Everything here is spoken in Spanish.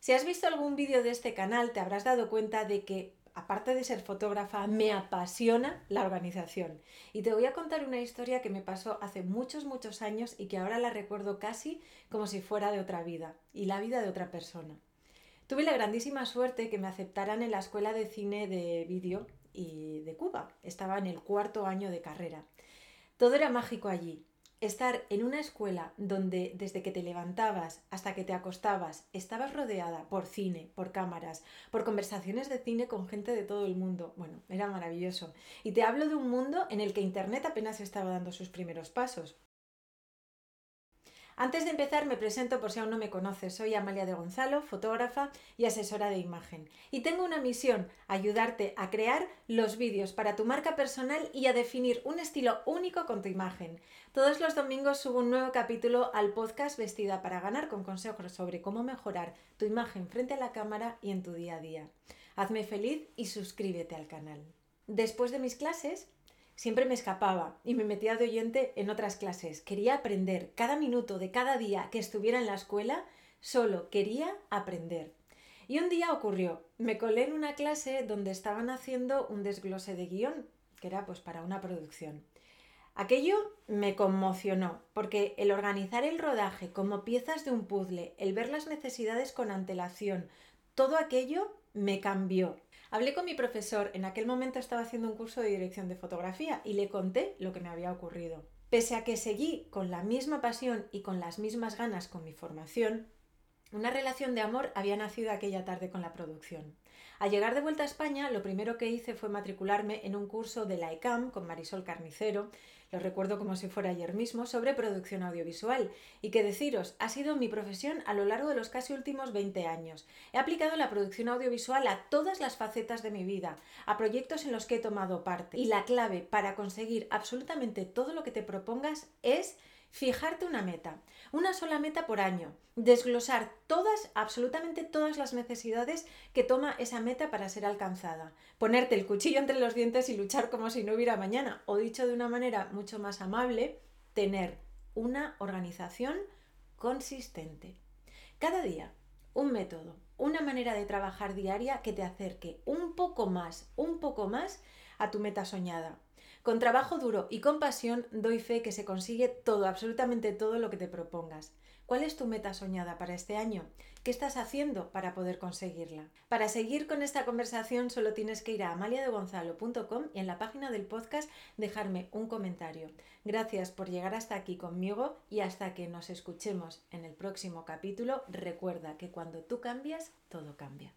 Si has visto algún vídeo de este canal, te habrás dado cuenta de que, aparte de ser fotógrafa, me apasiona la organización. Y te voy a contar una historia que me pasó hace muchos, muchos años y que ahora la recuerdo casi como si fuera de otra vida y la vida de otra persona. Tuve la grandísima suerte que me aceptaran en la Escuela de Cine de Vídeo y de Cuba. Estaba en el cuarto año de carrera. Todo era mágico allí estar en una escuela donde desde que te levantabas hasta que te acostabas estabas rodeada por cine, por cámaras, por conversaciones de cine con gente de todo el mundo. Bueno, era maravilloso. Y te hablo de un mundo en el que Internet apenas estaba dando sus primeros pasos. Antes de empezar me presento por si aún no me conoces. Soy Amalia de Gonzalo, fotógrafa y asesora de imagen. Y tengo una misión, ayudarte a crear los vídeos para tu marca personal y a definir un estilo único con tu imagen. Todos los domingos subo un nuevo capítulo al podcast Vestida para ganar con consejos sobre cómo mejorar tu imagen frente a la cámara y en tu día a día. Hazme feliz y suscríbete al canal. Después de mis clases, Siempre me escapaba y me metía de oyente en otras clases. Quería aprender. Cada minuto de cada día que estuviera en la escuela, solo quería aprender. Y un día ocurrió. Me colé en una clase donde estaban haciendo un desglose de guion, que era pues para una producción. Aquello me conmocionó, porque el organizar el rodaje como piezas de un puzzle, el ver las necesidades con antelación, todo aquello me cambió. Hablé con mi profesor, en aquel momento estaba haciendo un curso de dirección de fotografía y le conté lo que me había ocurrido. Pese a que seguí con la misma pasión y con las mismas ganas con mi formación, una relación de amor había nacido aquella tarde con la producción. Al llegar de vuelta a España, lo primero que hice fue matricularme en un curso de la ICAM con Marisol Carnicero, lo recuerdo como si fuera ayer mismo, sobre producción audiovisual. Y que deciros, ha sido mi profesión a lo largo de los casi últimos 20 años. He aplicado la producción audiovisual a todas las facetas de mi vida, a proyectos en los que he tomado parte. Y la clave para conseguir absolutamente todo lo que te propongas es Fijarte una meta, una sola meta por año, desglosar todas, absolutamente todas las necesidades que toma esa meta para ser alcanzada, ponerte el cuchillo entre los dientes y luchar como si no hubiera mañana, o dicho de una manera mucho más amable, tener una organización consistente. Cada día, un método, una manera de trabajar diaria que te acerque un poco más, un poco más a tu meta soñada. Con trabajo duro y con pasión doy fe que se consigue todo, absolutamente todo lo que te propongas. ¿Cuál es tu meta soñada para este año? ¿Qué estás haciendo para poder conseguirla? Para seguir con esta conversación solo tienes que ir a amaliadegonzalo.com y en la página del podcast dejarme un comentario. Gracias por llegar hasta aquí conmigo y hasta que nos escuchemos en el próximo capítulo, recuerda que cuando tú cambias, todo cambia.